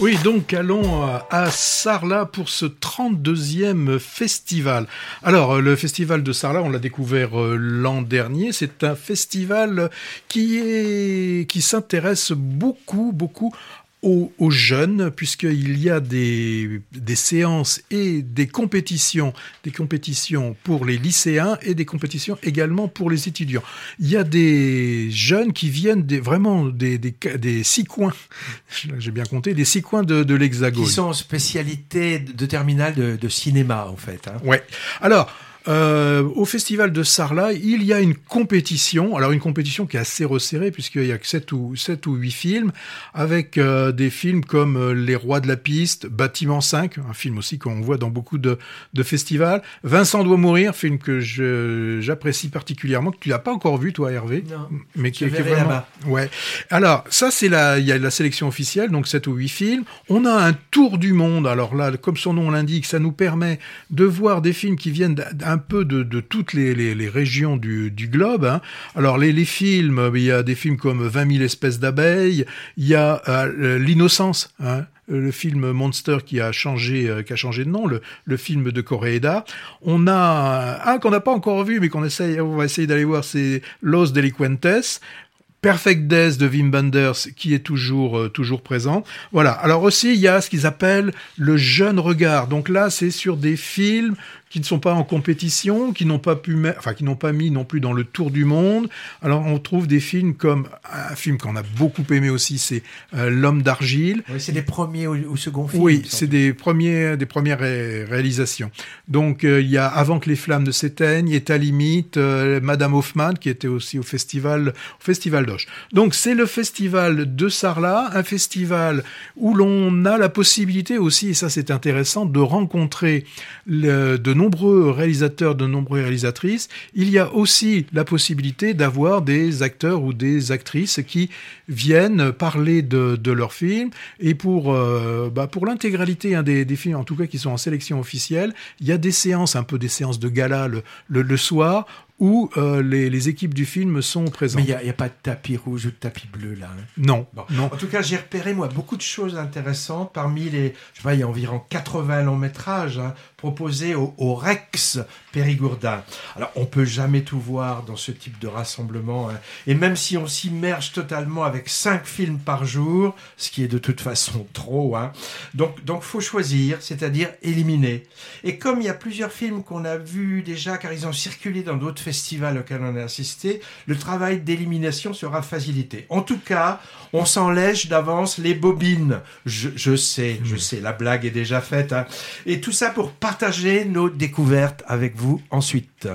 Oui, donc allons à Sarlat pour ce 32e festival. Alors, le festival de Sarlat, on l'a découvert euh, l'an dernier. C'est un festival qui est, qui s'intéresse beaucoup, beaucoup aux, jeunes, puisqu'il y a des, des, séances et des compétitions, des compétitions pour les lycéens et des compétitions également pour les étudiants. Il y a des jeunes qui viennent des, vraiment des, des, des six coins, j'ai bien compté, des six coins de, de l'Hexagone. Qui sont en spécialité de terminale de, de cinéma, en fait. Hein. Ouais. Alors, euh, au festival de Sarlat, il y a une compétition, alors une compétition qui est assez resserrée puisqu'il y a que 7 ou, 7 ou 8 films, avec euh, des films comme euh, Les Rois de la Piste, Bâtiment 5, un film aussi qu'on voit dans beaucoup de, de, festivals, Vincent doit mourir, film que j'apprécie particulièrement, que tu n'as pas encore vu toi Hervé, non, mais qui, est vraiment... Ouais. Alors ça c'est la, il y a la sélection officielle, donc 7 ou 8 films. On a un tour du monde, alors là comme son nom l'indique, ça nous permet de voir des films qui viennent un peu de, de toutes les, les, régions du, du globe. Hein. Alors les, les, films, il y a des films comme 20 000 espèces d'abeilles, il y a euh, l'innocence. Hein le film Monster qui a changé, euh, qui a changé de nom, le, le film de Koreeda. On a un qu'on n'a pas encore vu, mais qu'on essaye, on va essayer d'aller voir, c'est Los Delinquentes. Perfect Days de Wim Wenders qui est toujours euh, toujours présent. Voilà. Alors aussi il y a ce qu'ils appellent le jeune regard. Donc là c'est sur des films qui ne sont pas en compétition, qui n'ont pas pu, enfin qui n'ont pas mis non plus dans le tour du monde. Alors on trouve des films comme un film qu'on a beaucoup aimé aussi, c'est euh, L'homme d'argile. Oui, c'est des premiers ou, second films. Oui, c'est des premiers, des premières réalisations. Donc euh, il y a Avant que les flammes ne s'éteignent, Est à limite, euh, Madame Hoffman qui était aussi au festival, au festival Donc c'est le festival de Sarlat, un festival où l'on a la possibilité aussi, et ça c'est intéressant, de rencontrer de nombreux réalisateurs, de nombreuses réalisatrices, il y a aussi la possibilité d'avoir des acteurs ou des actrices qui viennent parler de, leurs films. Et pour, euh, bah pour l'intégralité hein, des, films, en tout cas qui sont en sélection officielle, il y a des séances, un peu des séances de gala le soir, où euh, les, les, équipes du film sont présentes. Mais il n'y a, a, pas de tapis rouge ou de tapis bleu là. Hein. Non, bon. non. En tout cas, j'ai repéré moi beaucoup de choses intéressantes. Parmi les, je sais pas, il y a environ 80 longs métrages hein, proposés au, au, Rex Périgourdin. Alors, on peut jamais tout voir dans ce type de rassemblement. Hein. Et même si on s'immerge totalement avec 5 films par jour, ce qui est de toute façon trop, donc donc faut choisir, c'est-à-dire éliminer. Et comme il y a plusieurs films qu'on a vus déjà, car ils ont circulé dans d'autres festival auquel on a assisté, le travail d'élimination sera facilité. En tout cas, on s'enlège d'avance les bobines. Je, je, sais, je sais, la blague est déjà faite. Hein. Et tout ça pour partager nos découvertes avec vous ensuite.